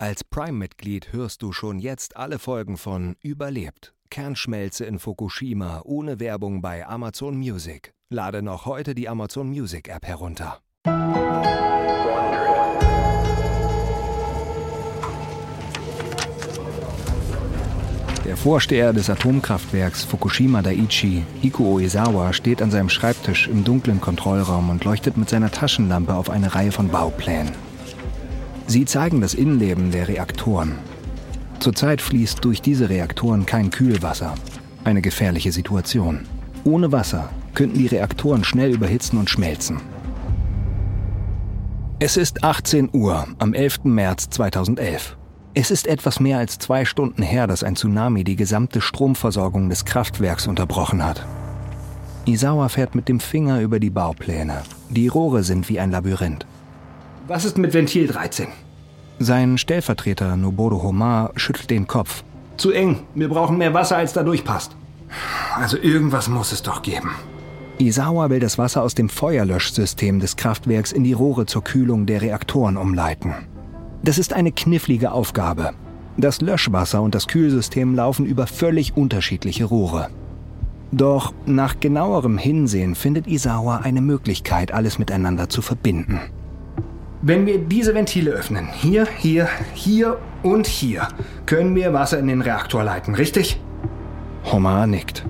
Als Prime-Mitglied hörst du schon jetzt alle Folgen von Überlebt. Kernschmelze in Fukushima ohne Werbung bei Amazon Music. Lade noch heute die Amazon Music App herunter. Der Vorsteher des Atomkraftwerks Fukushima Daiichi, Iko Uezawa, steht an seinem Schreibtisch im dunklen Kontrollraum und leuchtet mit seiner Taschenlampe auf eine Reihe von Bauplänen. Sie zeigen das Innenleben der Reaktoren. Zurzeit fließt durch diese Reaktoren kein Kühlwasser. Eine gefährliche Situation. Ohne Wasser könnten die Reaktoren schnell überhitzen und schmelzen. Es ist 18 Uhr am 11. März 2011. Es ist etwas mehr als zwei Stunden her, dass ein Tsunami die gesamte Stromversorgung des Kraftwerks unterbrochen hat. Isawa fährt mit dem Finger über die Baupläne. Die Rohre sind wie ein Labyrinth. Was ist mit Ventil 13? Sein Stellvertreter Noboru Homar schüttelt den Kopf. Zu eng. Wir brauchen mehr Wasser, als da durchpasst. Also irgendwas muss es doch geben. Isawa will das Wasser aus dem Feuerlöschsystem des Kraftwerks in die Rohre zur Kühlung der Reaktoren umleiten. Das ist eine knifflige Aufgabe. Das Löschwasser und das Kühlsystem laufen über völlig unterschiedliche Rohre. Doch nach genauerem Hinsehen findet Isawa eine Möglichkeit, alles miteinander zu verbinden. Wenn wir diese Ventile öffnen, hier, hier, hier und hier, können wir Wasser in den Reaktor leiten, richtig? Homer nickt.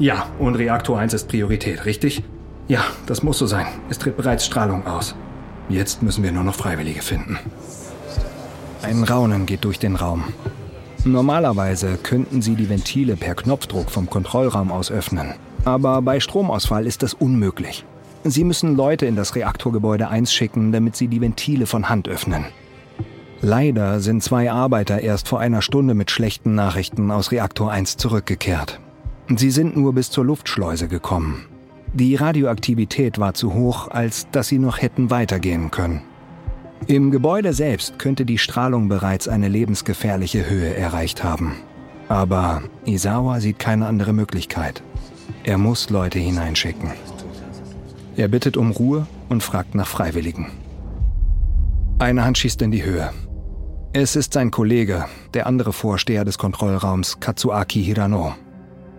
Ja, und Reaktor 1 ist Priorität, richtig? Ja, das muss so sein. Es tritt bereits Strahlung aus. Jetzt müssen wir nur noch Freiwillige finden. Ein Raunen geht durch den Raum. Normalerweise könnten sie die Ventile per Knopfdruck vom Kontrollraum aus öffnen. Aber bei Stromausfall ist das unmöglich. Sie müssen Leute in das Reaktorgebäude 1 schicken, damit sie die Ventile von Hand öffnen. Leider sind zwei Arbeiter erst vor einer Stunde mit schlechten Nachrichten aus Reaktor 1 zurückgekehrt. Sie sind nur bis zur Luftschleuse gekommen. Die Radioaktivität war zu hoch, als dass sie noch hätten weitergehen können. Im Gebäude selbst könnte die Strahlung bereits eine lebensgefährliche Höhe erreicht haben. Aber Isawa sieht keine andere Möglichkeit. Er muss Leute hineinschicken. Er bittet um Ruhe und fragt nach Freiwilligen. Eine Hand schießt in die Höhe. Es ist sein Kollege, der andere Vorsteher des Kontrollraums, Katsuaki Hirano.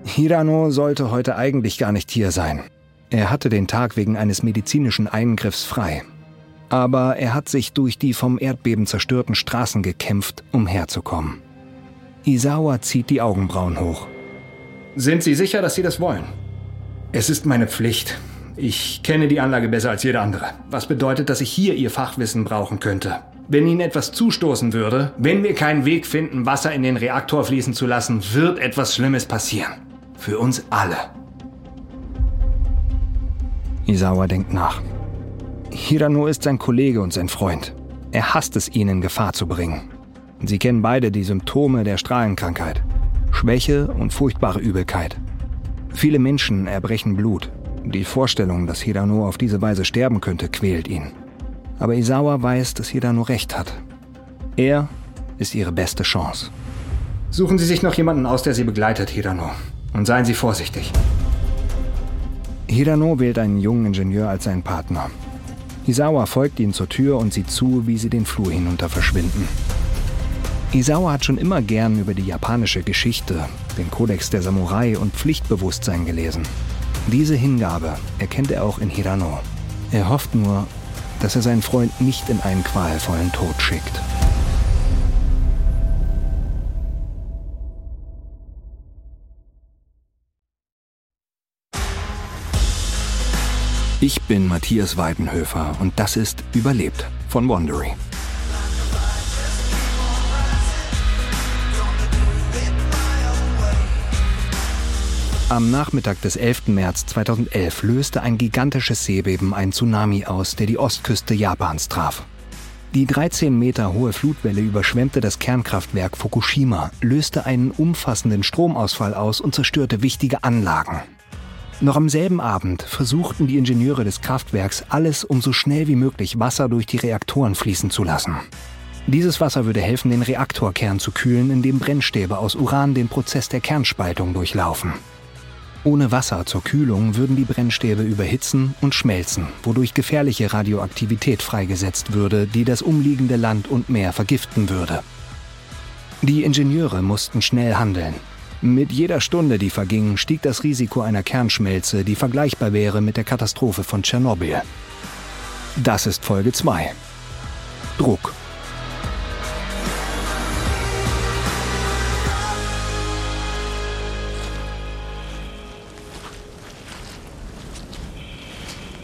Hirano sollte heute eigentlich gar nicht hier sein. Er hatte den Tag wegen eines medizinischen Eingriffs frei. Aber er hat sich durch die vom Erdbeben zerstörten Straßen gekämpft, um herzukommen. Isawa zieht die Augenbrauen hoch. Sind Sie sicher, dass Sie das wollen? Es ist meine Pflicht. Ich kenne die Anlage besser als jeder andere. Was bedeutet, dass ich hier Ihr Fachwissen brauchen könnte. Wenn Ihnen etwas zustoßen würde, wenn wir keinen Weg finden, Wasser in den Reaktor fließen zu lassen, wird etwas Schlimmes passieren. Für uns alle. Isawa denkt nach. Hirano ist sein Kollege und sein Freund. Er hasst es, ihn in Gefahr zu bringen. Sie kennen beide die Symptome der Strahlenkrankheit. Schwäche und furchtbare Übelkeit. Viele Menschen erbrechen Blut. Die Vorstellung, dass Hirano auf diese Weise sterben könnte, quält ihn. Aber Isawa weiß, dass Hirano recht hat. Er ist ihre beste Chance. Suchen Sie sich noch jemanden aus, der Sie begleitet, Hirano. Und seien Sie vorsichtig. Hirano wählt einen jungen Ingenieur als seinen Partner. Isawa folgt ihnen zur Tür und sieht zu, wie sie den Flur hinunter verschwinden. Isawa hat schon immer gern über die japanische Geschichte, den Kodex der Samurai und Pflichtbewusstsein gelesen. Diese Hingabe erkennt er auch in Hirano. Er hofft nur, dass er seinen Freund nicht in einen qualvollen Tod schickt. Ich bin Matthias Weidenhöfer und das ist Überlebt von Wandery. Am Nachmittag des 11. März 2011 löste ein gigantisches Seebeben ein Tsunami aus, der die Ostküste Japans traf. Die 13 Meter hohe Flutwelle überschwemmte das Kernkraftwerk Fukushima, löste einen umfassenden Stromausfall aus und zerstörte wichtige Anlagen. Noch am selben Abend versuchten die Ingenieure des Kraftwerks alles, um so schnell wie möglich Wasser durch die Reaktoren fließen zu lassen. Dieses Wasser würde helfen, den Reaktorkern zu kühlen, in dem Brennstäbe aus Uran den Prozess der Kernspaltung durchlaufen. Ohne Wasser zur Kühlung würden die Brennstäbe überhitzen und schmelzen, wodurch gefährliche Radioaktivität freigesetzt würde, die das umliegende Land und Meer vergiften würde. Die Ingenieure mussten schnell handeln. Mit jeder Stunde, die verging, stieg das Risiko einer Kernschmelze, die vergleichbar wäre mit der Katastrophe von Tschernobyl. Das ist Folge 2. Druck.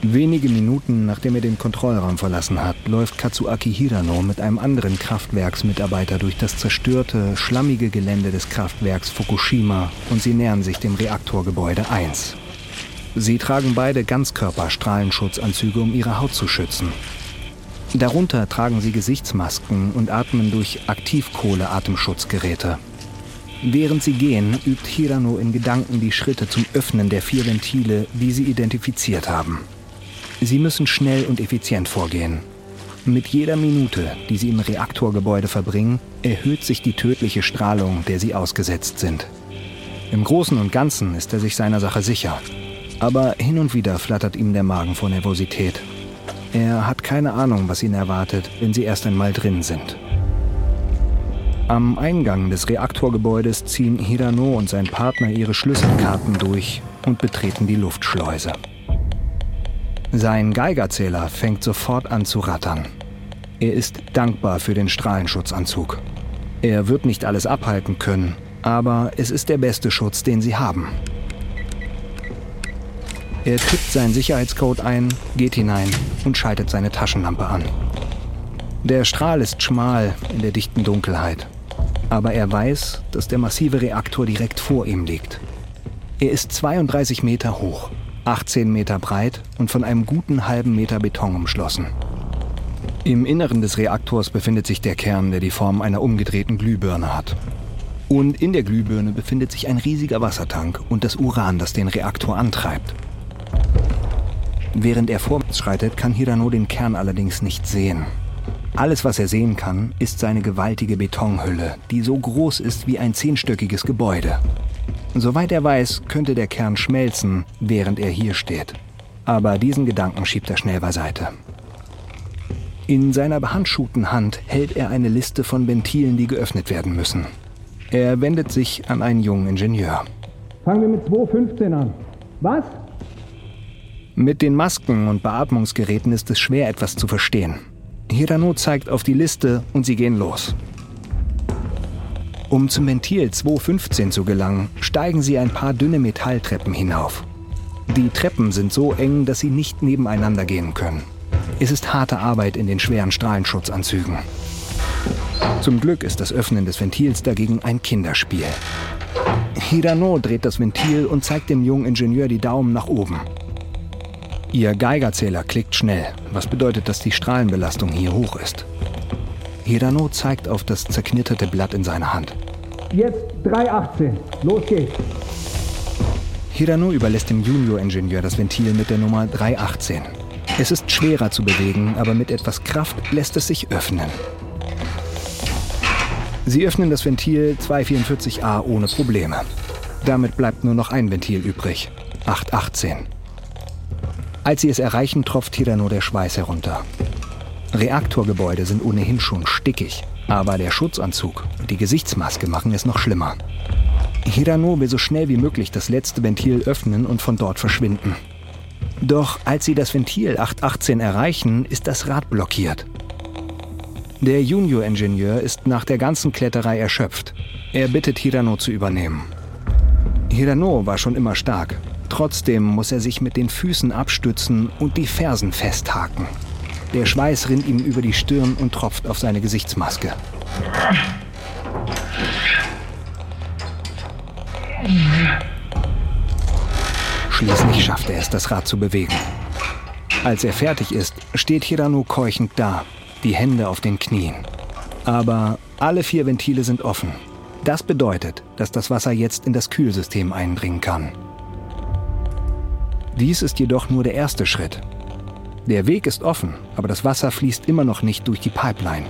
Wenige Minuten nachdem er den Kontrollraum verlassen hat, läuft Katsuaki Hirano mit einem anderen Kraftwerksmitarbeiter durch das zerstörte, schlammige Gelände des Kraftwerks Fukushima und sie nähern sich dem Reaktorgebäude 1. Sie tragen beide Ganzkörperstrahlenschutzanzüge, um ihre Haut zu schützen. Darunter tragen sie Gesichtsmasken und atmen durch Aktivkohle-Atemschutzgeräte. Während sie gehen, übt Hirano in Gedanken die Schritte zum Öffnen der vier Ventile, die sie identifiziert haben. Sie müssen schnell und effizient vorgehen. Mit jeder Minute, die sie im Reaktorgebäude verbringen, erhöht sich die tödliche Strahlung, der sie ausgesetzt sind. Im Großen und Ganzen ist er sich seiner Sache sicher. Aber hin und wieder flattert ihm der Magen vor Nervosität. Er hat keine Ahnung, was ihn erwartet, wenn sie erst einmal drin sind. Am Eingang des Reaktorgebäudes ziehen Hirano und sein Partner ihre Schlüsselkarten durch und betreten die Luftschleuse. Sein Geigerzähler fängt sofort an zu rattern. Er ist dankbar für den Strahlenschutzanzug. Er wird nicht alles abhalten können, aber es ist der beste Schutz, den sie haben. Er tippt seinen Sicherheitscode ein, geht hinein und schaltet seine Taschenlampe an. Der Strahl ist schmal in der dichten Dunkelheit, aber er weiß, dass der massive Reaktor direkt vor ihm liegt. Er ist 32 Meter hoch 18 Meter breit und von einem guten halben Meter Beton umschlossen. Im Inneren des Reaktors befindet sich der Kern, der die Form einer umgedrehten Glühbirne hat. Und in der Glühbirne befindet sich ein riesiger Wassertank und das Uran, das den Reaktor antreibt. Während er vorwärts schreitet, kann Hirano den Kern allerdings nicht sehen. Alles, was er sehen kann, ist seine gewaltige Betonhülle, die so groß ist wie ein zehnstöckiges Gebäude. Soweit er weiß, könnte der Kern schmelzen, während er hier steht. Aber diesen Gedanken schiebt er schnell beiseite. In seiner behandschuhten Hand hält er eine Liste von Ventilen, die geöffnet werden müssen. Er wendet sich an einen jungen Ingenieur. Fangen wir mit 2.15 an. Was? Mit den Masken und Beatmungsgeräten ist es schwer, etwas zu verstehen. Hirano zeigt auf die Liste und sie gehen los. Um zum Ventil 215 zu gelangen, steigen sie ein paar dünne Metalltreppen hinauf. Die Treppen sind so eng, dass sie nicht nebeneinander gehen können. Es ist harte Arbeit in den schweren Strahlenschutzanzügen. Zum Glück ist das Öffnen des Ventils dagegen ein Kinderspiel. Hirano dreht das Ventil und zeigt dem jungen Ingenieur die Daumen nach oben. Ihr Geigerzähler klickt schnell, was bedeutet, dass die Strahlenbelastung hier hoch ist. Hirano zeigt auf das zerknitterte Blatt in seiner Hand. Jetzt 318. Los geht's. Hirano überlässt dem Junior-Ingenieur das Ventil mit der Nummer 318. Es ist schwerer zu bewegen, aber mit etwas Kraft lässt es sich öffnen. Sie öffnen das Ventil 244a ohne Probleme. Damit bleibt nur noch ein Ventil übrig. 818. Als sie es erreichen, tropft Hirano der Schweiß herunter. Reaktorgebäude sind ohnehin schon stickig, aber der Schutzanzug und die Gesichtsmaske machen es noch schlimmer. Hirano will so schnell wie möglich das letzte Ventil öffnen und von dort verschwinden. Doch als sie das Ventil 818 erreichen, ist das Rad blockiert. Der Junior-Ingenieur ist nach der ganzen Kletterei erschöpft. Er bittet Hirano zu übernehmen. Hirano war schon immer stark. Trotzdem muss er sich mit den Füßen abstützen und die Fersen festhaken. Der Schweiß rinnt ihm über die Stirn und tropft auf seine Gesichtsmaske. Schließlich schafft er es, das Rad zu bewegen. Als er fertig ist, steht Hirano keuchend da, die Hände auf den Knien. Aber alle vier Ventile sind offen. Das bedeutet, dass das Wasser jetzt in das Kühlsystem eindringen kann. Dies ist jedoch nur der erste Schritt. Der Weg ist offen, aber das Wasser fließt immer noch nicht durch die Pipeline.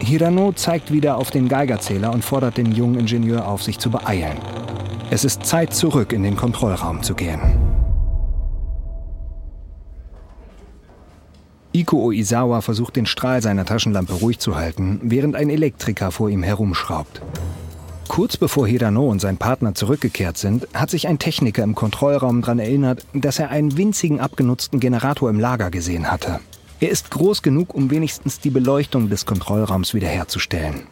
Hirano zeigt wieder auf den Geigerzähler und fordert den jungen Ingenieur auf, sich zu beeilen. Es ist Zeit, zurück in den Kontrollraum zu gehen. Iko Oizawa versucht den Strahl seiner Taschenlampe ruhig zu halten, während ein Elektriker vor ihm herumschraubt. Kurz bevor Hirano und sein Partner zurückgekehrt sind, hat sich ein Techniker im Kontrollraum daran erinnert, dass er einen winzigen abgenutzten Generator im Lager gesehen hatte. Er ist groß genug, um wenigstens die Beleuchtung des Kontrollraums wiederherzustellen.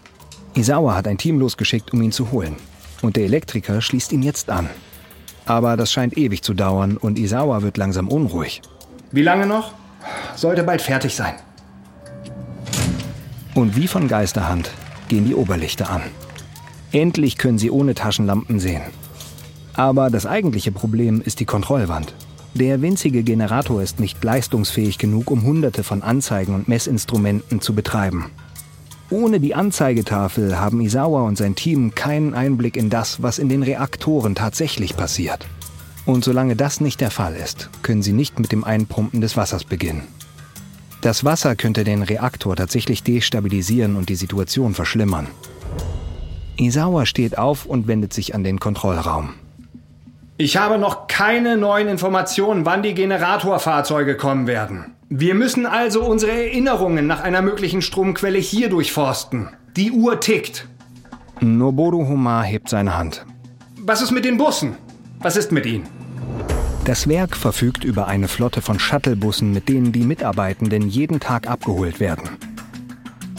Isawa hat ein Team losgeschickt, um ihn zu holen. Und der Elektriker schließt ihn jetzt an. Aber das scheint ewig zu dauern und Isawa wird langsam unruhig. Wie lange noch? Sollte bald fertig sein. Und wie von Geisterhand gehen die Oberlichter an. Endlich können sie ohne Taschenlampen sehen. Aber das eigentliche Problem ist die Kontrollwand. Der winzige Generator ist nicht leistungsfähig genug, um hunderte von Anzeigen und Messinstrumenten zu betreiben. Ohne die Anzeigetafel haben Isawa und sein Team keinen Einblick in das, was in den Reaktoren tatsächlich passiert. Und solange das nicht der Fall ist, können sie nicht mit dem Einpumpen des Wassers beginnen. Das Wasser könnte den Reaktor tatsächlich destabilisieren und die Situation verschlimmern. Isawa steht auf und wendet sich an den Kontrollraum. Ich habe noch keine neuen Informationen, wann die Generatorfahrzeuge kommen werden. Wir müssen also unsere Erinnerungen nach einer möglichen Stromquelle hier durchforsten. Die Uhr tickt. Noboru Homa hebt seine Hand. Was ist mit den Bussen? Was ist mit ihnen? Das Werk verfügt über eine Flotte von Shuttlebussen, mit denen die Mitarbeitenden jeden Tag abgeholt werden.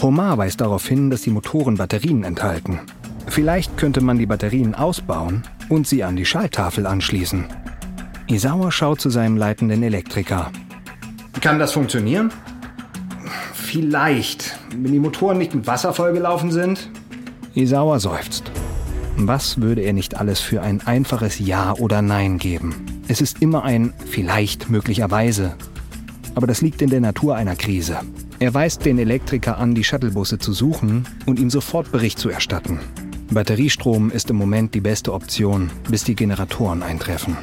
Homar weist darauf hin, dass die Motoren Batterien enthalten. Vielleicht könnte man die Batterien ausbauen und sie an die Schalttafel anschließen. Isawa schaut zu seinem leitenden Elektriker. Kann das funktionieren? Vielleicht, wenn die Motoren nicht mit Wasser vollgelaufen sind. Isawa seufzt. Was würde er nicht alles für ein einfaches Ja oder Nein geben? Es ist immer ein vielleicht möglicherweise. Aber das liegt in der Natur einer Krise. Er weist den Elektriker an, die Shuttlebusse zu suchen und ihm sofort Bericht zu erstatten. Batteriestrom ist im Moment die beste Option, bis die Generatoren eintreffen.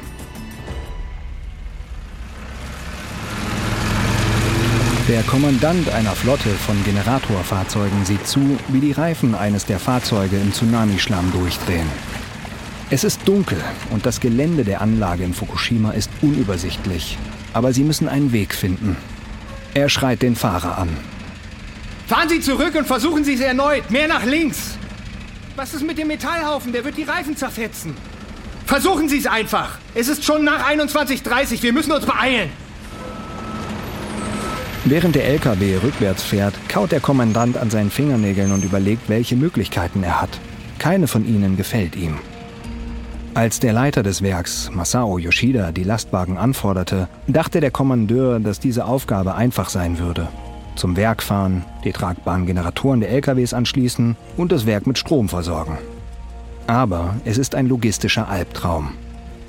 Der Kommandant einer Flotte von Generatorfahrzeugen sieht zu, wie die Reifen eines der Fahrzeuge im Tsunamischlamm durchdrehen. Es ist dunkel und das Gelände der Anlage in Fukushima ist unübersichtlich. Aber sie müssen einen Weg finden. Er schreit den Fahrer an. Fahren Sie zurück und versuchen Sie es erneut. Mehr nach links. Was ist mit dem Metallhaufen? Der wird die Reifen zerfetzen. Versuchen Sie es einfach. Es ist schon nach 21.30 Wir müssen uns beeilen. Während der LKW rückwärts fährt, kaut der Kommandant an seinen Fingernägeln und überlegt, welche Möglichkeiten er hat. Keine von ihnen gefällt ihm. Als der Leiter des Werks, Masao Yoshida, die Lastwagen anforderte, dachte der Kommandeur, dass diese Aufgabe einfach sein würde zum Werk fahren, die tragbaren Generatoren der LKWs anschließen und das Werk mit Strom versorgen. Aber es ist ein logistischer Albtraum.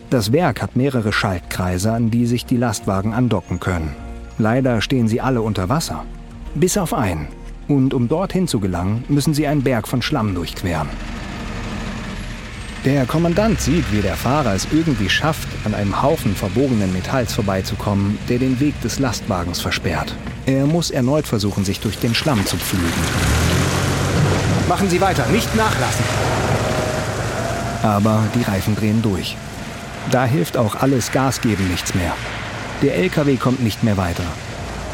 Das Werk hat mehrere Schaltkreise, an die sich die Lastwagen andocken können. Leider stehen sie alle unter Wasser. Bis auf einen. Und um dorthin zu gelangen, müssen sie einen Berg von Schlamm durchqueren. Der Kommandant sieht, wie der Fahrer es irgendwie schafft, an einem Haufen verbogenen Metalls vorbeizukommen, der den Weg des Lastwagens versperrt. Er muss erneut versuchen, sich durch den Schlamm zu pflügen. Machen Sie weiter, nicht nachlassen. Aber die Reifen drehen durch. Da hilft auch alles Gas geben nichts mehr. Der LKW kommt nicht mehr weiter.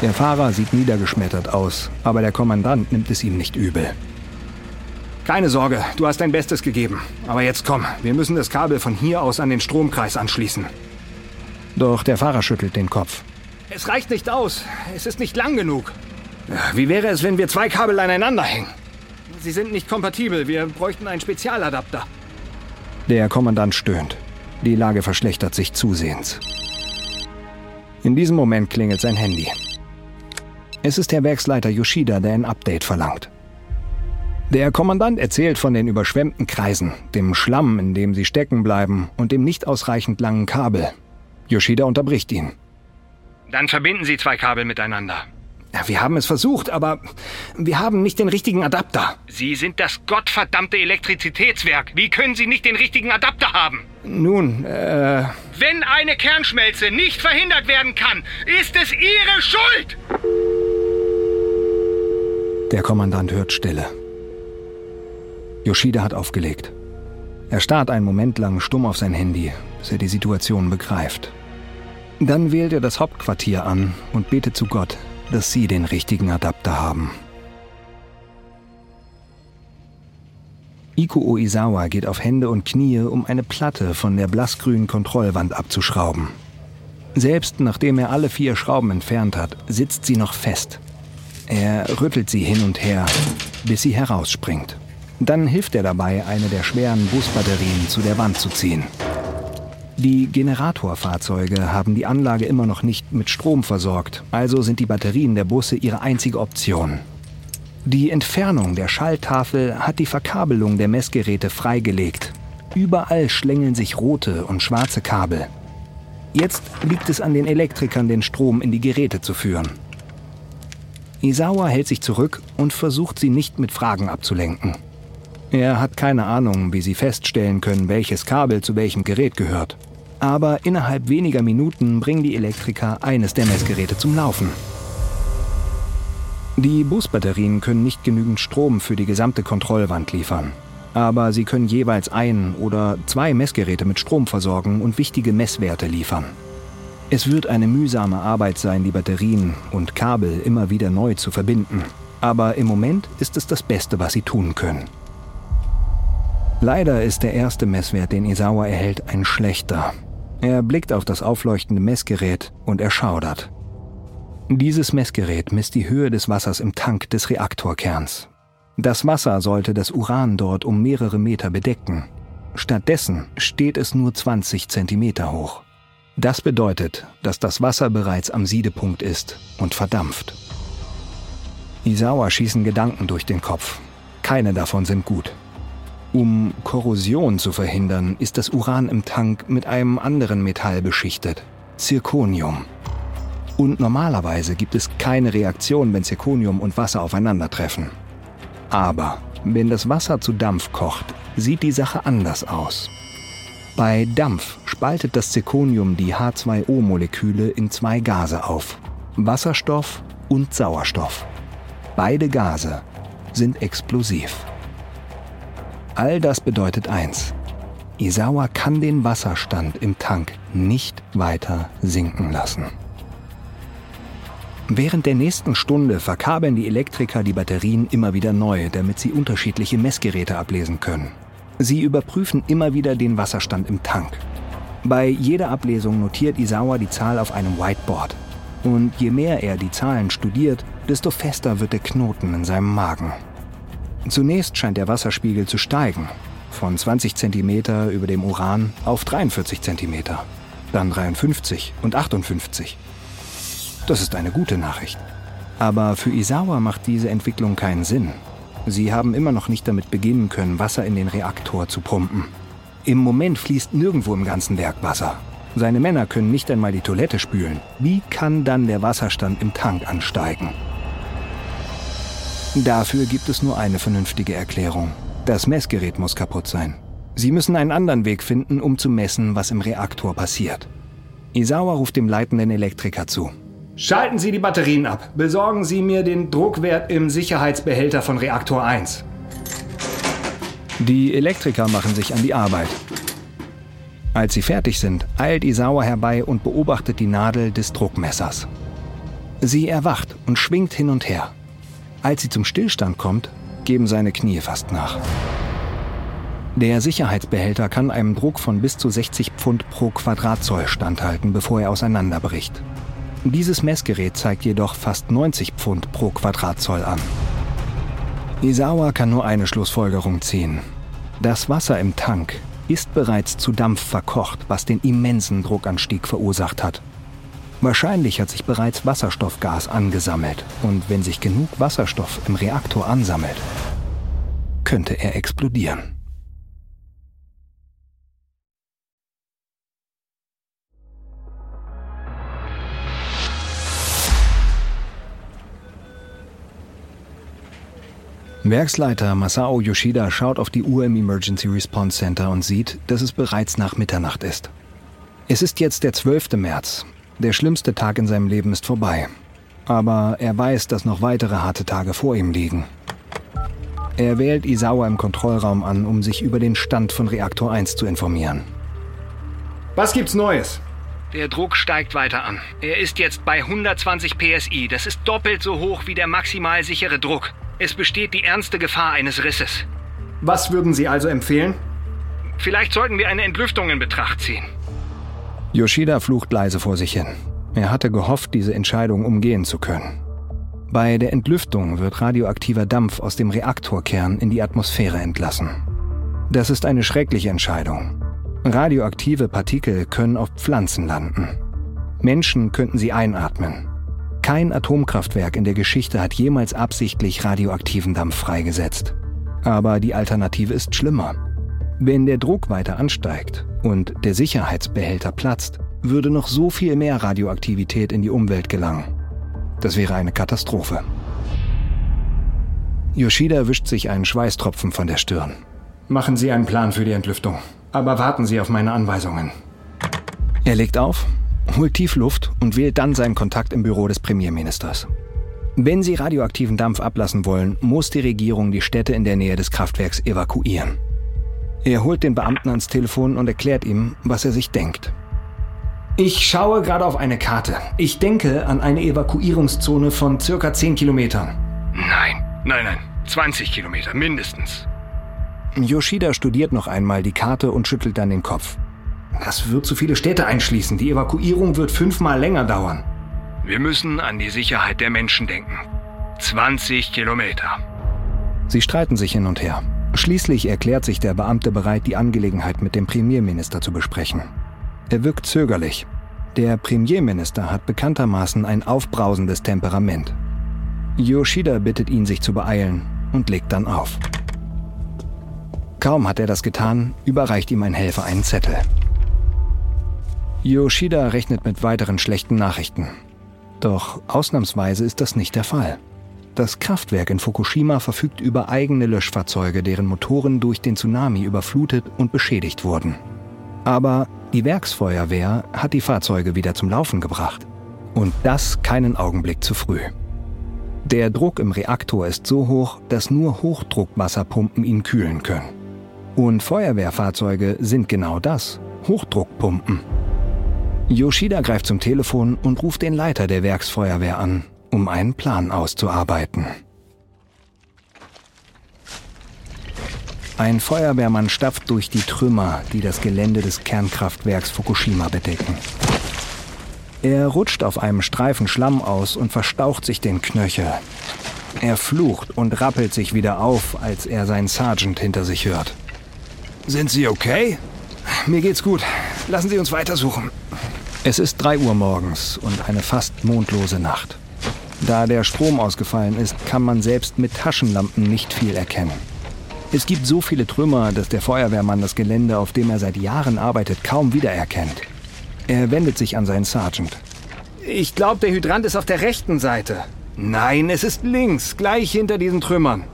Der Fahrer sieht niedergeschmettert aus, aber der Kommandant nimmt es ihm nicht übel. Keine Sorge, du hast dein Bestes gegeben. Aber jetzt komm, wir müssen das Kabel von hier aus an den Stromkreis anschließen. Doch der Fahrer schüttelt den Kopf. Es reicht nicht aus. Es ist nicht lang genug. Wie wäre es, wenn wir zwei Kabel aneinander hängen? Sie sind nicht kompatibel. Wir bräuchten einen Spezialadapter. Der Kommandant stöhnt. Die Lage verschlechtert sich zusehends. In diesem Moment klingelt sein Handy. Es ist der Werksleiter Yoshida, der ein Update verlangt. Der Kommandant erzählt von den überschwemmten Kreisen, dem Schlamm, in dem sie stecken bleiben und dem nicht ausreichend langen Kabel. Yoshida unterbricht ihn. Dann verbinden Sie zwei Kabel miteinander. Ja, wir haben es versucht, aber wir haben nicht den richtigen Adapter. Sie sind das gottverdammte Elektrizitätswerk. Wie können Sie nicht den richtigen Adapter haben? Nun, äh... Wenn eine Kernschmelze nicht verhindert werden kann, ist es Ihre Schuld! Der Kommandant hört Stille. Yoshida hat aufgelegt. Er starrt einen Moment lang stumm auf sein Handy, bis er die Situation begreift. Dann wählt er das Hauptquartier an und betet zu Gott, dass sie den richtigen Adapter haben. Iko Oizawa geht auf Hände und Knie, um eine Platte von der blassgrünen Kontrollwand abzuschrauben. Selbst nachdem er alle vier Schrauben entfernt hat, sitzt sie noch fest. Er rüttelt sie hin und her, bis sie herausspringt. Dann hilft er dabei, eine der schweren Busbatterien zu der Wand zu ziehen. Die Generatorfahrzeuge haben die Anlage immer noch nicht mit Strom versorgt, also sind die Batterien der Busse ihre einzige Option. Die Entfernung der Schalltafel hat die Verkabelung der Messgeräte freigelegt. Überall schlängeln sich rote und schwarze Kabel. Jetzt liegt es an den Elektrikern, den Strom in die Geräte zu führen. Isawa hält sich zurück und versucht sie nicht mit Fragen abzulenken. Er hat keine Ahnung, wie sie feststellen können, welches Kabel zu welchem Gerät gehört. Aber innerhalb weniger Minuten bringen die Elektriker eines der Messgeräte zum Laufen. Die Busbatterien können nicht genügend Strom für die gesamte Kontrollwand liefern. Aber sie können jeweils ein oder zwei Messgeräte mit Strom versorgen und wichtige Messwerte liefern. Es wird eine mühsame Arbeit sein, die Batterien und Kabel immer wieder neu zu verbinden. Aber im Moment ist es das Beste, was sie tun können. Leider ist der erste Messwert, den Isawa erhält, ein schlechter. Er blickt auf das aufleuchtende Messgerät und er schaudert. Dieses Messgerät misst die Höhe des Wassers im Tank des Reaktorkerns. Das Wasser sollte das Uran dort um mehrere Meter bedecken. Stattdessen steht es nur 20 Zentimeter hoch. Das bedeutet, dass das Wasser bereits am Siedepunkt ist und verdampft. Isawa schießen Gedanken durch den Kopf. Keine davon sind gut. Um Korrosion zu verhindern, ist das Uran im Tank mit einem anderen Metall beschichtet, Zirconium. Und normalerweise gibt es keine Reaktion, wenn Zirconium und Wasser aufeinandertreffen. Aber wenn das Wasser zu Dampf kocht, sieht die Sache anders aus. Bei Dampf spaltet das Zirconium die H2O-Moleküle in zwei Gase auf, Wasserstoff und Sauerstoff. Beide Gase sind explosiv. All das bedeutet eins. Isawa kann den Wasserstand im Tank nicht weiter sinken lassen. Während der nächsten Stunde verkabeln die Elektriker die Batterien immer wieder neu, damit sie unterschiedliche Messgeräte ablesen können. Sie überprüfen immer wieder den Wasserstand im Tank. Bei jeder Ablesung notiert Isawa die Zahl auf einem Whiteboard. Und je mehr er die Zahlen studiert, desto fester wird der Knoten in seinem Magen. Zunächst scheint der Wasserspiegel zu steigen, von 20 cm über dem Uran auf 43 cm, dann 53 und 58. Das ist eine gute Nachricht. Aber für Isawa macht diese Entwicklung keinen Sinn. Sie haben immer noch nicht damit beginnen können, Wasser in den Reaktor zu pumpen. Im Moment fließt nirgendwo im ganzen Werk Wasser. Seine Männer können nicht einmal die Toilette spülen. Wie kann dann der Wasserstand im Tank ansteigen? Dafür gibt es nur eine vernünftige Erklärung. Das Messgerät muss kaputt sein. Sie müssen einen anderen Weg finden, um zu messen, was im Reaktor passiert. Isawa ruft dem leitenden Elektriker zu. Schalten Sie die Batterien ab. Besorgen Sie mir den Druckwert im Sicherheitsbehälter von Reaktor 1. Die Elektriker machen sich an die Arbeit. Als sie fertig sind, eilt Isawa herbei und beobachtet die Nadel des Druckmessers. Sie erwacht und schwingt hin und her. Als sie zum Stillstand kommt, geben seine Knie fast nach. Der Sicherheitsbehälter kann einem Druck von bis zu 60 Pfund pro Quadratzoll standhalten, bevor er auseinanderbricht. Dieses Messgerät zeigt jedoch fast 90 Pfund pro Quadratzoll an. Isawa kann nur eine Schlussfolgerung ziehen. Das Wasser im Tank ist bereits zu Dampf verkocht, was den immensen Druckanstieg verursacht hat. Wahrscheinlich hat sich bereits Wasserstoffgas angesammelt und wenn sich genug Wasserstoff im Reaktor ansammelt, könnte er explodieren. Werksleiter Masao Yoshida schaut auf die Uhr im Emergency Response Center und sieht, dass es bereits nach Mitternacht ist. Es ist jetzt der 12. März der schlimmste Tag in seinem Leben ist vorbei. Aber er weiß, dass noch weitere harte Tage vor ihm liegen. Er wählt Isawa im Kontrollraum an, um sich über den Stand von Reaktor 1 zu informieren. Was gibt's Neues? Der Druck steigt weiter an. Er ist jetzt bei 120 PSI. Das ist doppelt so hoch wie der maximal sichere Druck. Es besteht die ernste Gefahr eines Risses. Was würden Sie also empfehlen? Vielleicht sollten wir eine Entlüftung in Betracht ziehen. Yoshida flucht leise vor sich hin. Er hatte gehofft, diese Entscheidung umgehen zu können. Bei der Entlüftung wird radioaktiver Dampf aus dem Reaktorkern in die Atmosphäre entlassen. Das ist eine schreckliche Entscheidung. Radioaktive Partikel können auf Pflanzen landen. Menschen könnten sie einatmen. Kein Atomkraftwerk in der Geschichte hat jemals absichtlich radioaktiven Dampf freigesetzt. Aber die Alternative ist schlimmer. Wenn der Druck weiter ansteigt und der Sicherheitsbehälter platzt, würde noch so viel mehr Radioaktivität in die Umwelt gelangen. Das wäre eine Katastrophe. Yoshida wischt sich einen Schweißtropfen von der Stirn. Machen Sie einen Plan für die Entlüftung. Aber warten Sie auf meine Anweisungen. Er legt auf, holt tief Luft und wählt dann seinen Kontakt im Büro des Premierministers. Wenn Sie radioaktiven Dampf ablassen wollen, muss die Regierung die Städte in der Nähe des Kraftwerks evakuieren. Er holt den Beamten ans Telefon und erklärt ihm, was er sich denkt. Ich schaue gerade auf eine Karte. Ich denke an eine Evakuierungszone von circa 10 Kilometern. Nein, nein, nein. 20 Kilometer mindestens. Yoshida studiert noch einmal die Karte und schüttelt dann den Kopf. Das wird zu viele Städte einschließen. Die Evakuierung wird fünfmal länger dauern. Wir müssen an die Sicherheit der Menschen denken. 20 Kilometer. Sie streiten sich hin und her. Schließlich erklärt sich der Beamte bereit, die Angelegenheit mit dem Premierminister zu besprechen. Er wirkt zögerlich. Der Premierminister hat bekanntermaßen ein aufbrausendes Temperament. Yoshida bittet ihn, sich zu beeilen und legt dann auf. Kaum hat er das getan, überreicht ihm ein Helfer einen Zettel. Yoshida rechnet mit weiteren schlechten Nachrichten. Doch ausnahmsweise ist das nicht der Fall. Das Kraftwerk in Fukushima verfügt über eigene Löschfahrzeuge, deren Motoren durch den Tsunami überflutet und beschädigt wurden. Aber die Werksfeuerwehr hat die Fahrzeuge wieder zum Laufen gebracht. Und das keinen Augenblick zu früh. Der Druck im Reaktor ist so hoch, dass nur Hochdruckwasserpumpen ihn kühlen können. Und Feuerwehrfahrzeuge sind genau das, Hochdruckpumpen. Yoshida greift zum Telefon und ruft den Leiter der Werksfeuerwehr an, um einen Plan auszuarbeiten. Ein Feuerwehrmann stapft durch die Trümmer, die das Gelände des Kernkraftwerks Fukushima bedecken. Er rutscht auf einem Streifen Schlamm aus und verstaucht sich den Knöchel. Er flucht und rappelt sich wieder auf, als er seinen Sergeant hinter sich hört. Sind Sie okay? Mir geht's gut. Lassen Sie uns weitersuchen. Es ist 3 Uhr morgens und eine fast mondlose Nacht. Da der Strom ausgefallen ist, kann man selbst mit Taschenlampen nicht viel erkennen. Es gibt so viele Trümmer, dass der Feuerwehrmann das Gelände, auf dem er seit Jahren arbeitet, kaum wiedererkennt. Er wendet sich an seinen Sergeant. Ich glaube, der Hydrant ist auf der rechten Seite. Nein, es ist links, gleich hinter diesen Trümmern.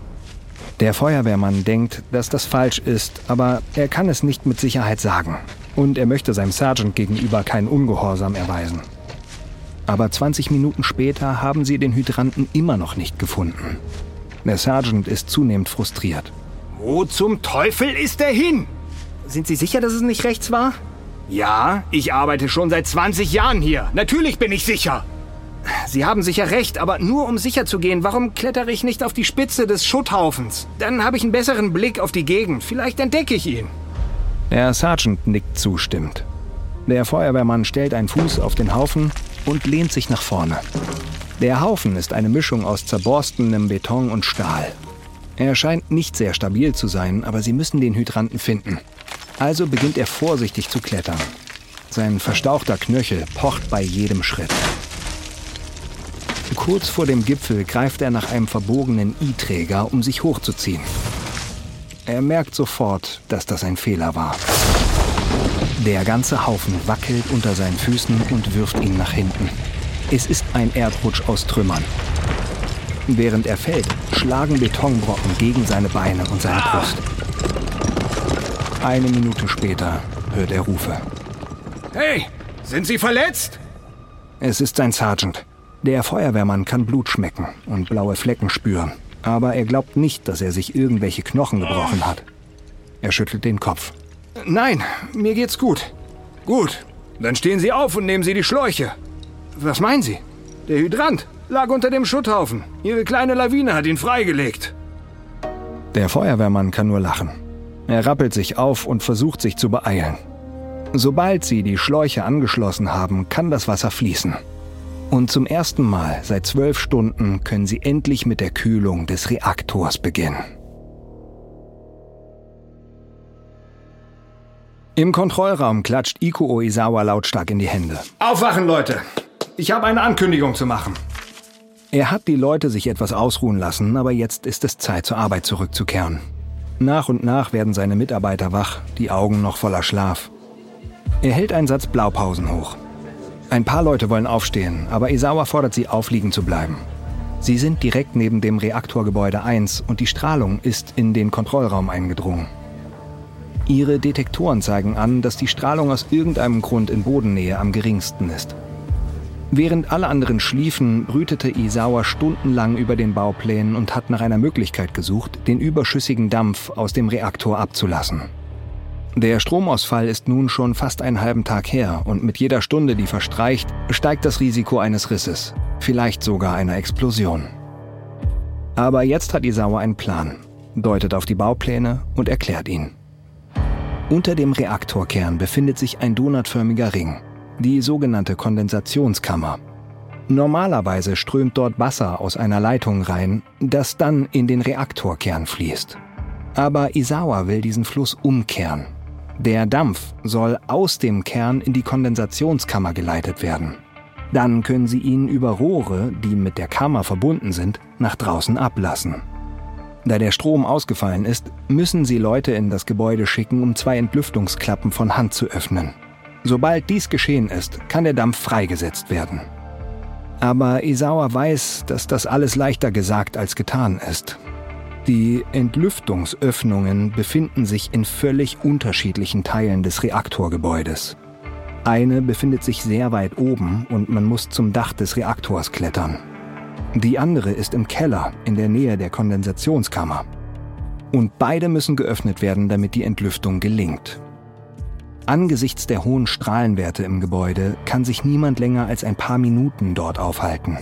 Der Feuerwehrmann denkt, dass das falsch ist, aber er kann es nicht mit Sicherheit sagen. Und er möchte seinem Sergeant gegenüber keinen Ungehorsam erweisen. Aber 20 Minuten später haben sie den Hydranten immer noch nicht gefunden. Der Sergeant ist zunehmend frustriert. Wo zum Teufel ist er hin? Sind Sie sicher, dass es nicht rechts war? Ja, ich arbeite schon seit 20 Jahren hier. Natürlich bin ich sicher. Sie haben sicher recht, aber nur um sicher zu gehen, warum klettere ich nicht auf die Spitze des Schutthaufens? Dann habe ich einen besseren Blick auf die Gegend. Vielleicht entdecke ich ihn. Der Sergeant nickt zustimmend. Der Feuerwehrmann stellt einen Fuß auf den Haufen und lehnt sich nach vorne. Der Haufen ist eine Mischung aus zerborstenem Beton und Stahl. Er scheint nicht sehr stabil zu sein, aber sie müssen den Hydranten finden. Also beginnt er vorsichtig zu klettern. Sein verstauchter Knöchel pocht bei jedem Schritt. Kurz vor dem Gipfel greift er nach einem verbogenen I-Träger, um sich hochzuziehen. Er merkt sofort, dass das ein Fehler war. Der ganze Haufen wackelt unter seinen Füßen und wirft ihn nach hinten. Es ist ein Erdrutsch aus Trümmern. Während er fällt, schlagen Betonbrocken gegen seine Beine und seine Brust. Eine Minute später hört er Rufe. Hey, sind Sie verletzt? Es ist sein Sergeant. Der Feuerwehrmann kann Blut schmecken und blaue Flecken spüren. Aber er glaubt nicht, dass er sich irgendwelche Knochen gebrochen hat. Er schüttelt den Kopf. Nein, mir geht's gut. Gut, dann stehen Sie auf und nehmen Sie die Schläuche. Was meinen Sie? Der Hydrant lag unter dem Schutthaufen. Ihre kleine Lawine hat ihn freigelegt. Der Feuerwehrmann kann nur lachen. Er rappelt sich auf und versucht sich zu beeilen. Sobald sie die Schläuche angeschlossen haben, kann das Wasser fließen. Und zum ersten Mal seit zwölf Stunden können sie endlich mit der Kühlung des Reaktors beginnen. Im Kontrollraum klatscht Iko Oizawa lautstark in die Hände. Aufwachen, Leute! Ich habe eine Ankündigung zu machen. Er hat die Leute sich etwas ausruhen lassen, aber jetzt ist es Zeit, zur Arbeit zurückzukehren. Nach und nach werden seine Mitarbeiter wach, die Augen noch voller Schlaf. Er hält einen Satz Blaupausen hoch. Ein paar Leute wollen aufstehen, aber Isawa fordert sie auf, liegen zu bleiben. Sie sind direkt neben dem Reaktorgebäude 1 und die Strahlung ist in den Kontrollraum eingedrungen. Ihre Detektoren zeigen an, dass die Strahlung aus irgendeinem Grund in Bodennähe am geringsten ist. Während alle anderen schliefen, brütete Isawa stundenlang über den Bauplänen und hat nach einer Möglichkeit gesucht, den überschüssigen Dampf aus dem Reaktor abzulassen. Der Stromausfall ist nun schon fast einen halben Tag her und mit jeder Stunde, die verstreicht, steigt das Risiko eines Risses, vielleicht sogar einer Explosion. Aber jetzt hat Isawa einen Plan, deutet auf die Baupläne und erklärt ihn. Unter dem Reaktorkern befindet sich ein donutförmiger Ring, die sogenannte Kondensationskammer. Normalerweise strömt dort Wasser aus einer Leitung rein, das dann in den Reaktorkern fließt. Aber Isawa will diesen Fluss umkehren. Der Dampf soll aus dem Kern in die Kondensationskammer geleitet werden. Dann können sie ihn über Rohre, die mit der Kammer verbunden sind, nach draußen ablassen. Da der Strom ausgefallen ist, müssen sie Leute in das Gebäude schicken, um zwei Entlüftungsklappen von Hand zu öffnen. Sobald dies geschehen ist, kann der Dampf freigesetzt werden. Aber Isawa weiß, dass das alles leichter gesagt als getan ist. Die Entlüftungsöffnungen befinden sich in völlig unterschiedlichen Teilen des Reaktorgebäudes. Eine befindet sich sehr weit oben und man muss zum Dach des Reaktors klettern. Die andere ist im Keller in der Nähe der Kondensationskammer. Und beide müssen geöffnet werden, damit die Entlüftung gelingt. Angesichts der hohen Strahlenwerte im Gebäude kann sich niemand länger als ein paar Minuten dort aufhalten.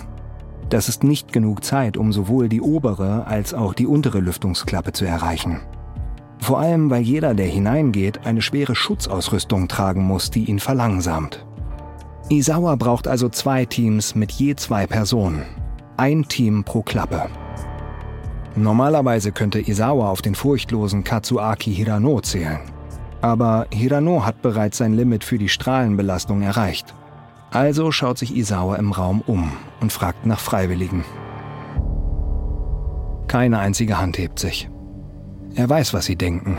Das ist nicht genug Zeit, um sowohl die obere als auch die untere Lüftungsklappe zu erreichen. Vor allem, weil jeder, der hineingeht, eine schwere Schutzausrüstung tragen muss, die ihn verlangsamt. Isawa braucht also zwei Teams mit je zwei Personen. Ein Team pro Klappe. Normalerweise könnte Isawa auf den furchtlosen Katsuaki Hirano zählen. Aber Hirano hat bereits sein Limit für die Strahlenbelastung erreicht. Also schaut sich Isawa im Raum um und fragt nach Freiwilligen. Keine einzige Hand hebt sich. Er weiß, was sie denken.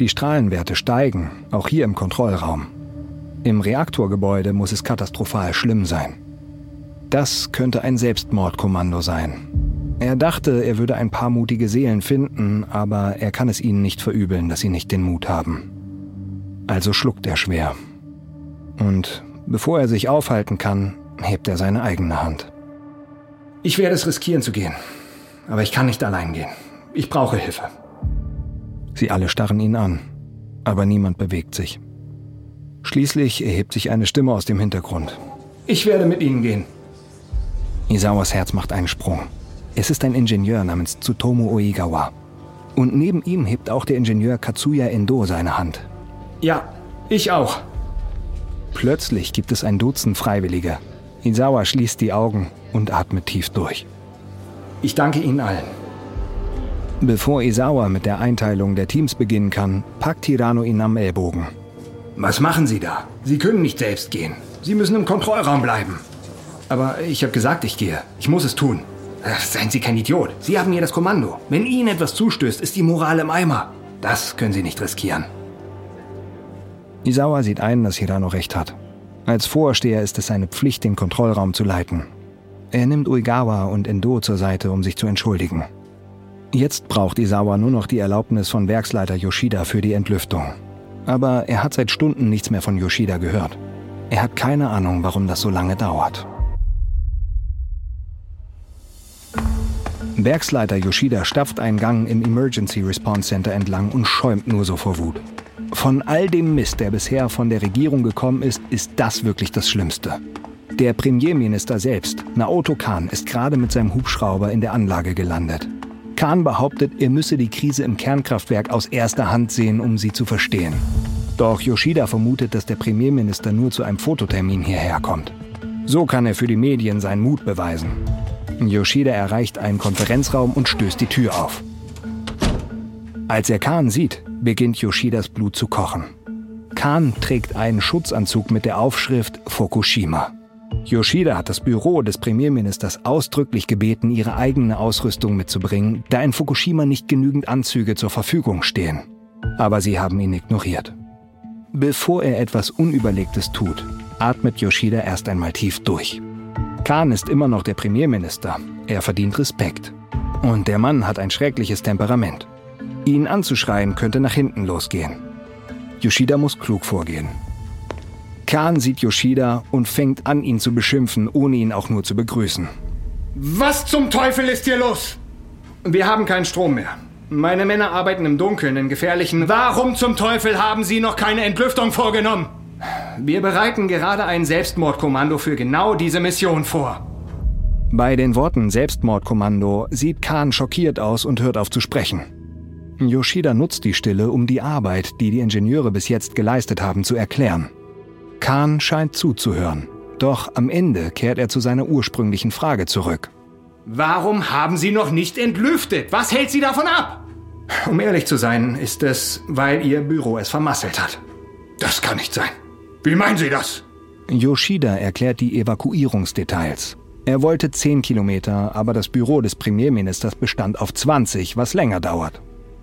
Die Strahlenwerte steigen, auch hier im Kontrollraum. Im Reaktorgebäude muss es katastrophal schlimm sein. Das könnte ein Selbstmordkommando sein. Er dachte, er würde ein paar mutige Seelen finden, aber er kann es ihnen nicht verübeln, dass sie nicht den Mut haben. Also schluckt er schwer. Und bevor er sich aufhalten kann, hebt er seine eigene Hand. Ich werde es riskieren zu gehen. Aber ich kann nicht allein gehen. Ich brauche Hilfe. Sie alle starren ihn an, aber niemand bewegt sich. Schließlich erhebt sich eine Stimme aus dem Hintergrund. Ich werde mit Ihnen gehen. Isawas Herz macht einen Sprung. Es ist ein Ingenieur namens Tsutomu Oigawa. Und neben ihm hebt auch der Ingenieur Katsuya Endo seine Hand. Ja, ich auch. Plötzlich gibt es ein Dutzend Freiwillige. Isawa schließt die Augen und atmet tief durch. Ich danke Ihnen allen. Bevor Isawa mit der Einteilung der Teams beginnen kann, packt Hirano ihn am Ellbogen. Was machen Sie da? Sie können nicht selbst gehen. Sie müssen im Kontrollraum bleiben. Aber ich habe gesagt, ich gehe. Ich muss es tun. Ach, seien Sie kein Idiot. Sie haben hier das Kommando. Wenn Ihnen etwas zustößt, ist die Moral im Eimer. Das können Sie nicht riskieren. Isawa sieht ein, dass Hirano recht hat. Als Vorsteher ist es seine Pflicht, den Kontrollraum zu leiten. Er nimmt Uigawa und Endo zur Seite, um sich zu entschuldigen. Jetzt braucht Isawa nur noch die Erlaubnis von Werksleiter Yoshida für die Entlüftung. Aber er hat seit Stunden nichts mehr von Yoshida gehört. Er hat keine Ahnung, warum das so lange dauert. Werksleiter Yoshida stapft einen Gang im Emergency Response Center entlang und schäumt nur so vor Wut. Von all dem Mist, der bisher von der Regierung gekommen ist, ist das wirklich das Schlimmste. Der Premierminister selbst, Naoto Kan, ist gerade mit seinem Hubschrauber in der Anlage gelandet. Kahn behauptet, er müsse die Krise im Kernkraftwerk aus erster Hand sehen, um sie zu verstehen. Doch Yoshida vermutet, dass der Premierminister nur zu einem Fototermin hierher kommt. So kann er für die Medien seinen Mut beweisen. Yoshida erreicht einen Konferenzraum und stößt die Tür auf. Als er Kahn sieht, beginnt Yoshidas Blut zu kochen. Kahn trägt einen Schutzanzug mit der Aufschrift Fukushima. Yoshida hat das Büro des Premierministers ausdrücklich gebeten, ihre eigene Ausrüstung mitzubringen, da in Fukushima nicht genügend Anzüge zur Verfügung stehen. Aber sie haben ihn ignoriert. Bevor er etwas Unüberlegtes tut, atmet Yoshida erst einmal tief durch. Khan ist immer noch der Premierminister. Er verdient Respekt. Und der Mann hat ein schreckliches Temperament. Ihn anzuschreien könnte nach hinten losgehen. Yoshida muss klug vorgehen. Khan sieht Yoshida und fängt an, ihn zu beschimpfen, ohne ihn auch nur zu begrüßen. Was zum Teufel ist hier los? Wir haben keinen Strom mehr. Meine Männer arbeiten im Dunkeln, in gefährlichen... Warum zum Teufel haben Sie noch keine Entlüftung vorgenommen? Wir bereiten gerade ein Selbstmordkommando für genau diese Mission vor. Bei den Worten Selbstmordkommando sieht Khan schockiert aus und hört auf zu sprechen. Yoshida nutzt die Stille, um die Arbeit, die die Ingenieure bis jetzt geleistet haben, zu erklären. Kahn scheint zuzuhören. Doch am Ende kehrt er zu seiner ursprünglichen Frage zurück. Warum haben Sie noch nicht entlüftet? Was hält Sie davon ab? Um ehrlich zu sein, ist es, weil Ihr Büro es vermasselt hat. Das kann nicht sein. Wie meinen Sie das? Yoshida erklärt die Evakuierungsdetails. Er wollte 10 Kilometer, aber das Büro des Premierministers bestand auf 20, was länger dauert.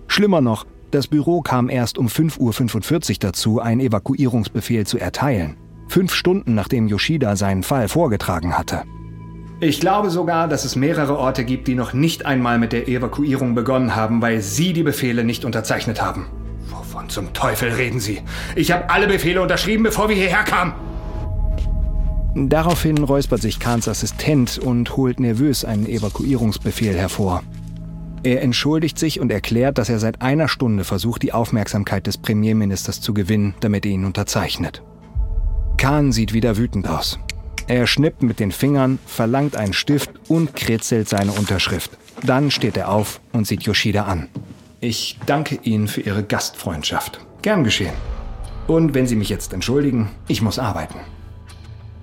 Schlimmer noch, das Büro kam erst um 5.45 Uhr dazu, einen Evakuierungsbefehl zu erteilen. Fünf Stunden nachdem Yoshida seinen Fall vorgetragen hatte. Ich glaube sogar, dass es mehrere Orte gibt, die noch nicht einmal mit der Evakuierung begonnen haben, weil Sie die Befehle nicht unterzeichnet haben. Wovon zum Teufel reden Sie? Ich habe alle Befehle unterschrieben, bevor wir hierher kamen. Daraufhin räuspert sich Kahns Assistent und holt nervös einen Evakuierungsbefehl hervor. Er entschuldigt sich und erklärt, dass er seit einer Stunde versucht, die Aufmerksamkeit des Premierministers zu gewinnen, damit er ihn unterzeichnet. Kahn sieht wieder wütend aus. Er schnippt mit den Fingern, verlangt einen Stift und kritzelt seine Unterschrift. Dann steht er auf und sieht Yoshida an. Ich danke Ihnen für Ihre Gastfreundschaft. Gern geschehen. Und wenn Sie mich jetzt entschuldigen, ich muss arbeiten.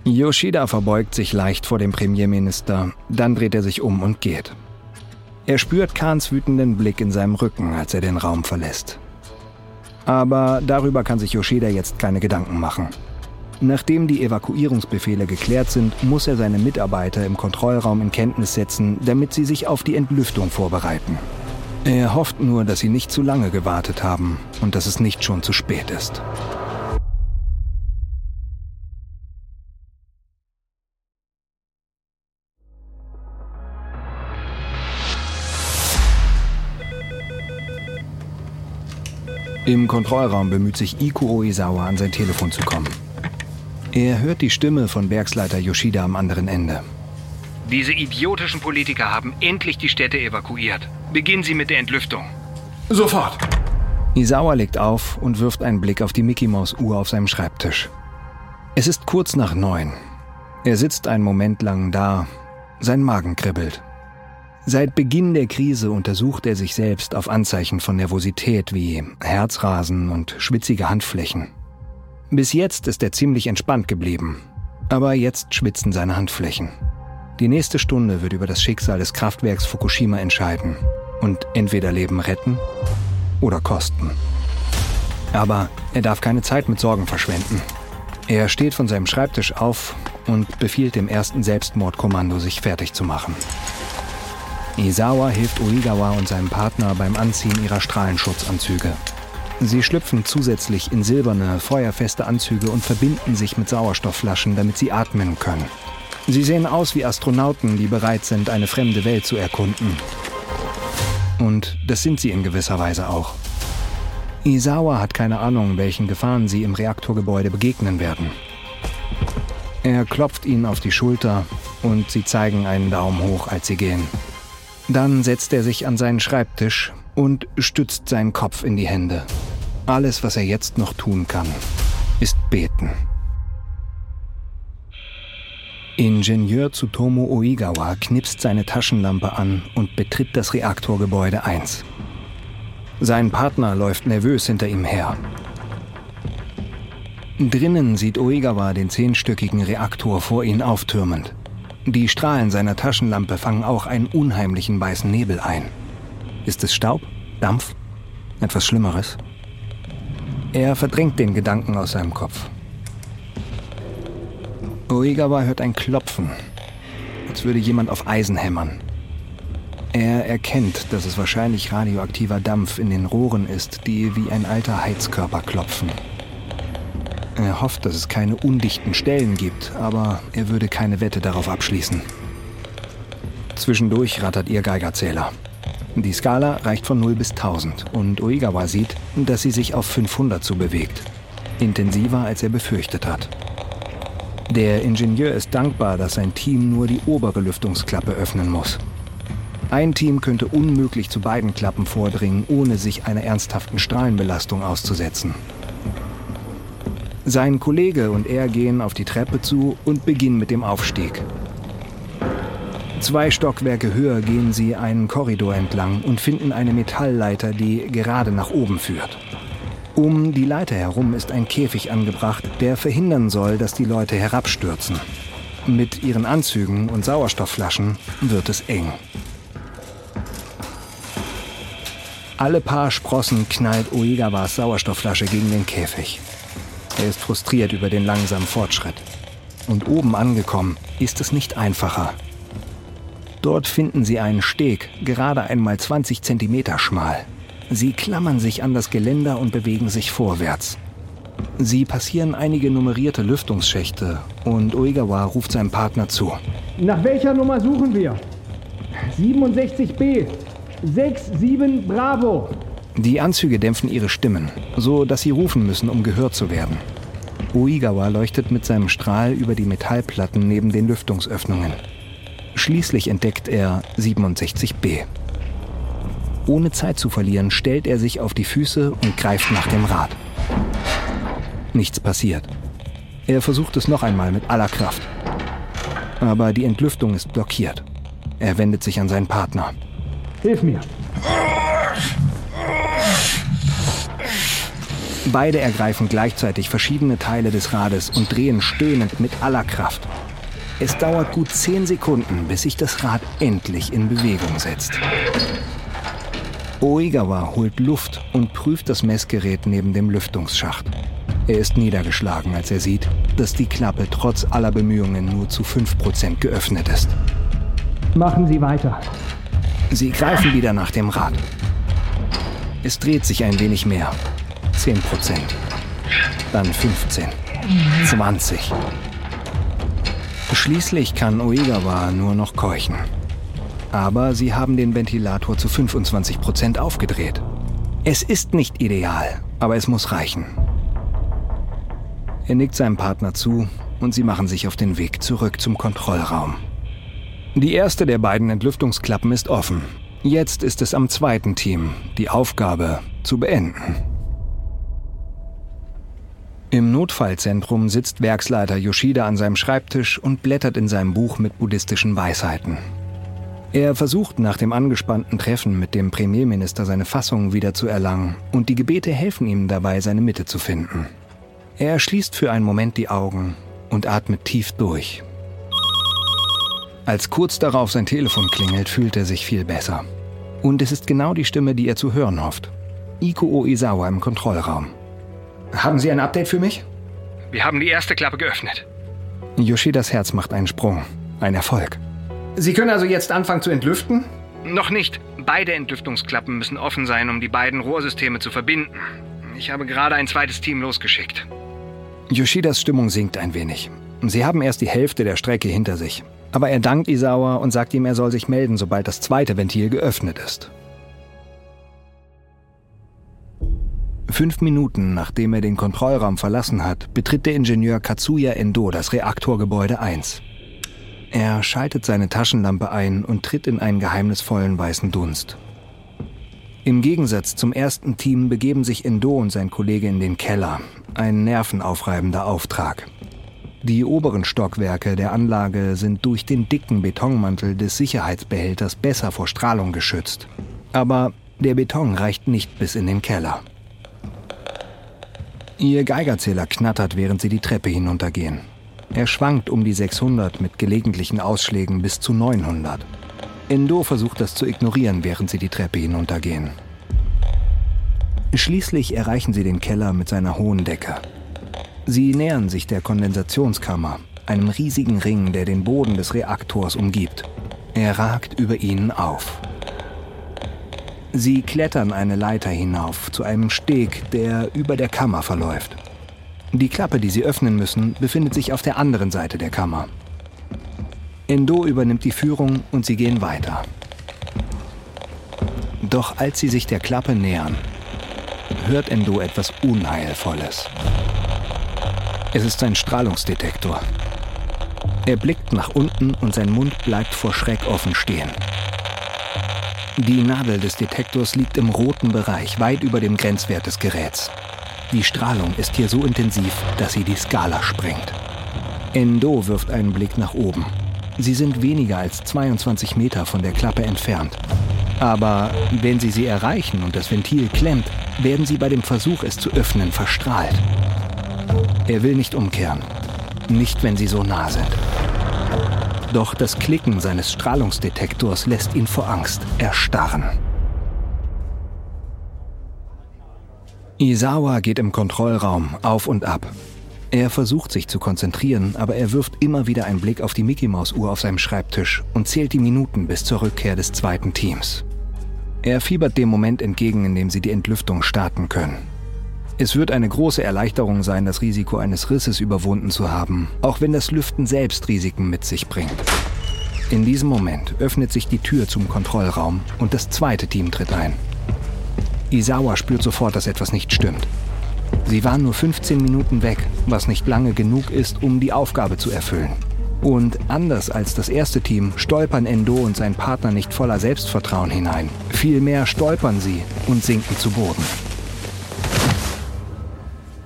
Yoshida verbeugt sich leicht vor dem Premierminister, dann dreht er sich um und geht. Er spürt Kahns wütenden Blick in seinem Rücken, als er den Raum verlässt. Aber darüber kann sich Yoshida jetzt keine Gedanken machen. Nachdem die Evakuierungsbefehle geklärt sind, muss er seine Mitarbeiter im Kontrollraum in Kenntnis setzen, damit sie sich auf die Entlüftung vorbereiten. Er hofft nur, dass sie nicht zu lange gewartet haben und dass es nicht schon zu spät ist. Im Kontrollraum bemüht sich Iko Oizawa an sein Telefon zu kommen. Er hört die Stimme von Werksleiter Yoshida am anderen Ende. Diese idiotischen Politiker haben endlich die Städte evakuiert. Beginnen Sie mit der Entlüftung. Sofort. Isawa legt auf und wirft einen Blick auf die Mickey Maus Uhr auf seinem Schreibtisch. Es ist kurz nach neun. Er sitzt einen Moment lang da. Sein Magen kribbelt. Seit Beginn der Krise untersucht er sich selbst auf Anzeichen von Nervosität wie Herzrasen und schwitzige Handflächen. Bis jetzt ist er ziemlich entspannt geblieben, aber jetzt schwitzen seine Handflächen. Die nächste Stunde wird über das Schicksal des Kraftwerks Fukushima entscheiden und entweder Leben retten oder kosten. Aber er darf keine Zeit mit Sorgen verschwenden. Er steht von seinem Schreibtisch auf und befiehlt dem ersten Selbstmordkommando, sich fertig zu machen. Isawa hilft Uigawa und seinem Partner beim Anziehen ihrer Strahlenschutzanzüge. Sie schlüpfen zusätzlich in silberne, feuerfeste Anzüge und verbinden sich mit Sauerstoffflaschen, damit sie atmen können. Sie sehen aus wie Astronauten, die bereit sind, eine fremde Welt zu erkunden. Und das sind sie in gewisser Weise auch. Isawa hat keine Ahnung, welchen Gefahren sie im Reaktorgebäude begegnen werden. Er klopft ihnen auf die Schulter und sie zeigen einen Daumen hoch, als sie gehen. Dann setzt er sich an seinen Schreibtisch und stützt seinen Kopf in die Hände. Alles, was er jetzt noch tun kann, ist beten. Ingenieur Tsutomu Oigawa knipst seine Taschenlampe an und betritt das Reaktorgebäude 1. Sein Partner läuft nervös hinter ihm her. Drinnen sieht Oigawa den zehnstöckigen Reaktor vor ihnen auftürmend. Die Strahlen seiner Taschenlampe fangen auch einen unheimlichen weißen Nebel ein. Ist es Staub? Dampf? Etwas Schlimmeres? Er verdrängt den Gedanken aus seinem Kopf. Oigawa hört ein Klopfen, als würde jemand auf Eisen hämmern. Er erkennt, dass es wahrscheinlich radioaktiver Dampf in den Rohren ist, die wie ein alter Heizkörper klopfen. Er hofft, dass es keine undichten Stellen gibt, aber er würde keine Wette darauf abschließen. Zwischendurch rattert ihr Geigerzähler. Die Skala reicht von 0 bis 1000 und Oigawa sieht, dass sie sich auf 500 zu bewegt. Intensiver, als er befürchtet hat. Der Ingenieur ist dankbar, dass sein Team nur die obere Lüftungsklappe öffnen muss. Ein Team könnte unmöglich zu beiden Klappen vordringen, ohne sich einer ernsthaften Strahlenbelastung auszusetzen. Sein Kollege und er gehen auf die Treppe zu und beginnen mit dem Aufstieg. Zwei Stockwerke höher gehen sie einen Korridor entlang und finden eine Metallleiter, die gerade nach oben führt. Um die Leiter herum ist ein Käfig angebracht, der verhindern soll, dass die Leute herabstürzen. Mit ihren Anzügen und Sauerstoffflaschen wird es eng. Alle paar Sprossen knallt Oigawas Sauerstoffflasche gegen den Käfig. Er ist frustriert über den langsamen Fortschritt. Und oben angekommen ist es nicht einfacher. Dort finden sie einen Steg, gerade einmal 20 Zentimeter schmal. Sie klammern sich an das Geländer und bewegen sich vorwärts. Sie passieren einige nummerierte Lüftungsschächte und Oigawa ruft seinem Partner zu. Nach welcher Nummer suchen wir? 67b. 67 Bravo. Die Anzüge dämpfen ihre Stimmen, so dass sie rufen müssen, um gehört zu werden. Oigawa leuchtet mit seinem Strahl über die Metallplatten neben den Lüftungsöffnungen. Schließlich entdeckt er 67b. Ohne Zeit zu verlieren, stellt er sich auf die Füße und greift nach dem Rad. Nichts passiert. Er versucht es noch einmal mit aller Kraft. Aber die Entlüftung ist blockiert. Er wendet sich an seinen Partner. Hilf mir. Beide ergreifen gleichzeitig verschiedene Teile des Rades und drehen stöhnend mit aller Kraft. Es dauert gut zehn Sekunden, bis sich das Rad endlich in Bewegung setzt. Oigawa holt Luft und prüft das Messgerät neben dem Lüftungsschacht. Er ist niedergeschlagen, als er sieht, dass die Klappe trotz aller Bemühungen nur zu 5% geöffnet ist. Machen Sie weiter. Sie greifen wieder nach dem Rad. Es dreht sich ein wenig mehr. 10 Prozent. Dann 15. 20. Schließlich kann Oegawa nur noch keuchen. Aber sie haben den Ventilator zu 25 Prozent aufgedreht. Es ist nicht ideal, aber es muss reichen. Er nickt seinem Partner zu und sie machen sich auf den Weg zurück zum Kontrollraum. Die erste der beiden Entlüftungsklappen ist offen. Jetzt ist es am zweiten Team, die Aufgabe zu beenden. Im Notfallzentrum sitzt Werksleiter Yoshida an seinem Schreibtisch und blättert in seinem Buch mit buddhistischen Weisheiten. Er versucht nach dem angespannten Treffen mit dem Premierminister seine Fassung wieder zu erlangen und die Gebete helfen ihm dabei, seine Mitte zu finden. Er schließt für einen Moment die Augen und atmet tief durch. Als kurz darauf sein Telefon klingelt, fühlt er sich viel besser. Und es ist genau die Stimme, die er zu hören hofft. Ikuo Izawa im Kontrollraum. Haben Sie ein Update für mich? Wir haben die erste Klappe geöffnet. Yoshidas Herz macht einen Sprung. Ein Erfolg. Sie können also jetzt anfangen zu entlüften? Noch nicht. Beide Entlüftungsklappen müssen offen sein, um die beiden Rohrsysteme zu verbinden. Ich habe gerade ein zweites Team losgeschickt. Yoshidas Stimmung sinkt ein wenig. Sie haben erst die Hälfte der Strecke hinter sich. Aber er dankt Isawa und sagt ihm, er soll sich melden, sobald das zweite Ventil geöffnet ist. Fünf Minuten nachdem er den Kontrollraum verlassen hat, betritt der Ingenieur Katsuya Endo das Reaktorgebäude 1. Er schaltet seine Taschenlampe ein und tritt in einen geheimnisvollen weißen Dunst. Im Gegensatz zum ersten Team begeben sich Endo und sein Kollege in den Keller. Ein nervenaufreibender Auftrag. Die oberen Stockwerke der Anlage sind durch den dicken Betonmantel des Sicherheitsbehälters besser vor Strahlung geschützt. Aber der Beton reicht nicht bis in den Keller. Ihr Geigerzähler knattert, während sie die Treppe hinuntergehen. Er schwankt um die 600 mit gelegentlichen Ausschlägen bis zu 900. Endo versucht das zu ignorieren, während sie die Treppe hinuntergehen. Schließlich erreichen sie den Keller mit seiner hohen Decke. Sie nähern sich der Kondensationskammer, einem riesigen Ring, der den Boden des Reaktors umgibt. Er ragt über ihnen auf. Sie klettern eine Leiter hinauf zu einem Steg, der über der Kammer verläuft. Die Klappe, die sie öffnen müssen, befindet sich auf der anderen Seite der Kammer. Endo übernimmt die Führung und sie gehen weiter. Doch als sie sich der Klappe nähern, hört Endo etwas Unheilvolles. Es ist ein Strahlungsdetektor. Er blickt nach unten und sein Mund bleibt vor Schreck offen stehen. Die Nadel des Detektors liegt im roten Bereich, weit über dem Grenzwert des Geräts. Die Strahlung ist hier so intensiv, dass sie die Skala sprengt. Endo wirft einen Blick nach oben. Sie sind weniger als 22 Meter von der Klappe entfernt. Aber wenn sie sie erreichen und das Ventil klemmt, werden sie bei dem Versuch, es zu öffnen, verstrahlt. Er will nicht umkehren. Nicht, wenn sie so nah sind. Doch das Klicken seines Strahlungsdetektors lässt ihn vor Angst erstarren. Isawa geht im Kontrollraum auf und ab. Er versucht sich zu konzentrieren, aber er wirft immer wieder einen Blick auf die Mickey Maus Uhr auf seinem Schreibtisch und zählt die Minuten bis zur Rückkehr des zweiten Teams. Er fiebert dem Moment entgegen, in dem sie die Entlüftung starten können. Es wird eine große Erleichterung sein, das Risiko eines Risses überwunden zu haben, auch wenn das Lüften selbst Risiken mit sich bringt. In diesem Moment öffnet sich die Tür zum Kontrollraum und das zweite Team tritt ein. Isawa spürt sofort, dass etwas nicht stimmt. Sie waren nur 15 Minuten weg, was nicht lange genug ist, um die Aufgabe zu erfüllen. Und anders als das erste Team stolpern Endo und sein Partner nicht voller Selbstvertrauen hinein. Vielmehr stolpern sie und sinken zu Boden.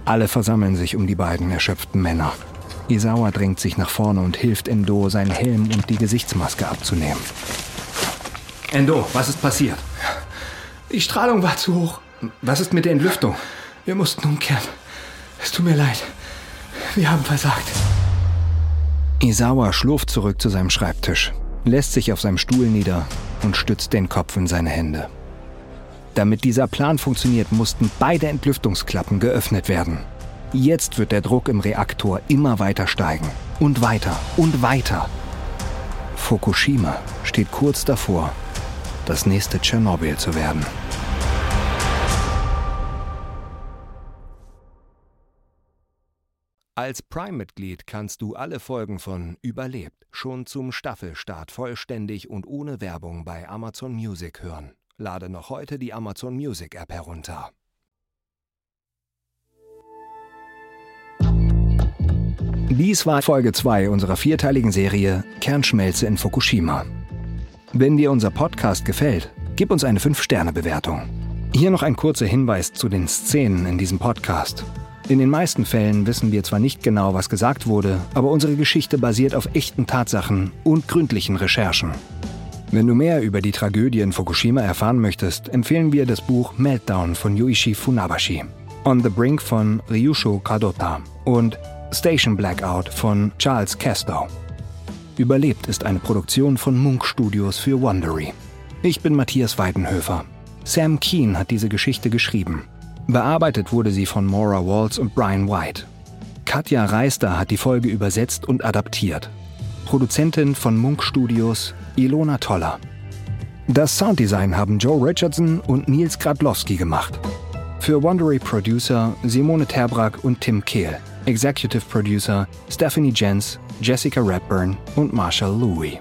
Alle versammeln sich um die beiden erschöpften Männer. Isawa drängt sich nach vorne und hilft Endo, seinen Helm und die Gesichtsmaske abzunehmen. Endo, was ist passiert? Die Strahlung war zu hoch. Was ist mit der Entlüftung? Wir mussten umkehren. Es tut mir leid. Wir haben versagt. Isawa schlurft zurück zu seinem Schreibtisch, lässt sich auf seinem Stuhl nieder und stützt den Kopf in seine Hände. Damit dieser Plan funktioniert, mussten beide Entlüftungsklappen geöffnet werden. Jetzt wird der Druck im Reaktor immer weiter steigen. Und weiter und weiter. Fukushima steht kurz davor, das nächste Tschernobyl zu werden. Als Prime-Mitglied kannst du alle Folgen von Überlebt schon zum Staffelstart vollständig und ohne Werbung bei Amazon Music hören. Lade noch heute die Amazon Music App herunter. Dies war Folge 2 unserer vierteiligen Serie Kernschmelze in Fukushima. Wenn dir unser Podcast gefällt, gib uns eine 5-Sterne-Bewertung. Hier noch ein kurzer Hinweis zu den Szenen in diesem Podcast. In den meisten Fällen wissen wir zwar nicht genau, was gesagt wurde, aber unsere Geschichte basiert auf echten Tatsachen und gründlichen Recherchen. Wenn du mehr über die Tragödie in Fukushima erfahren möchtest, empfehlen wir das Buch Meltdown von Yuichi Funabashi, On the Brink von Ryusho Kadota und Station Blackout von Charles Castow. Überlebt ist eine Produktion von Munk Studios für Wondery. Ich bin Matthias Weidenhöfer. Sam Keen hat diese Geschichte geschrieben. Bearbeitet wurde sie von Maura Waltz und Brian White. Katja Reister hat die Folge übersetzt und adaptiert. Produzentin von Munk Studios Ilona Toller. Das Sounddesign haben Joe Richardson und Nils Gradlowski gemacht. Für Wondery Producer Simone Terbrack und Tim Kehl. Executive Producer Stephanie Jens, Jessica Redburn und Marshall Louis.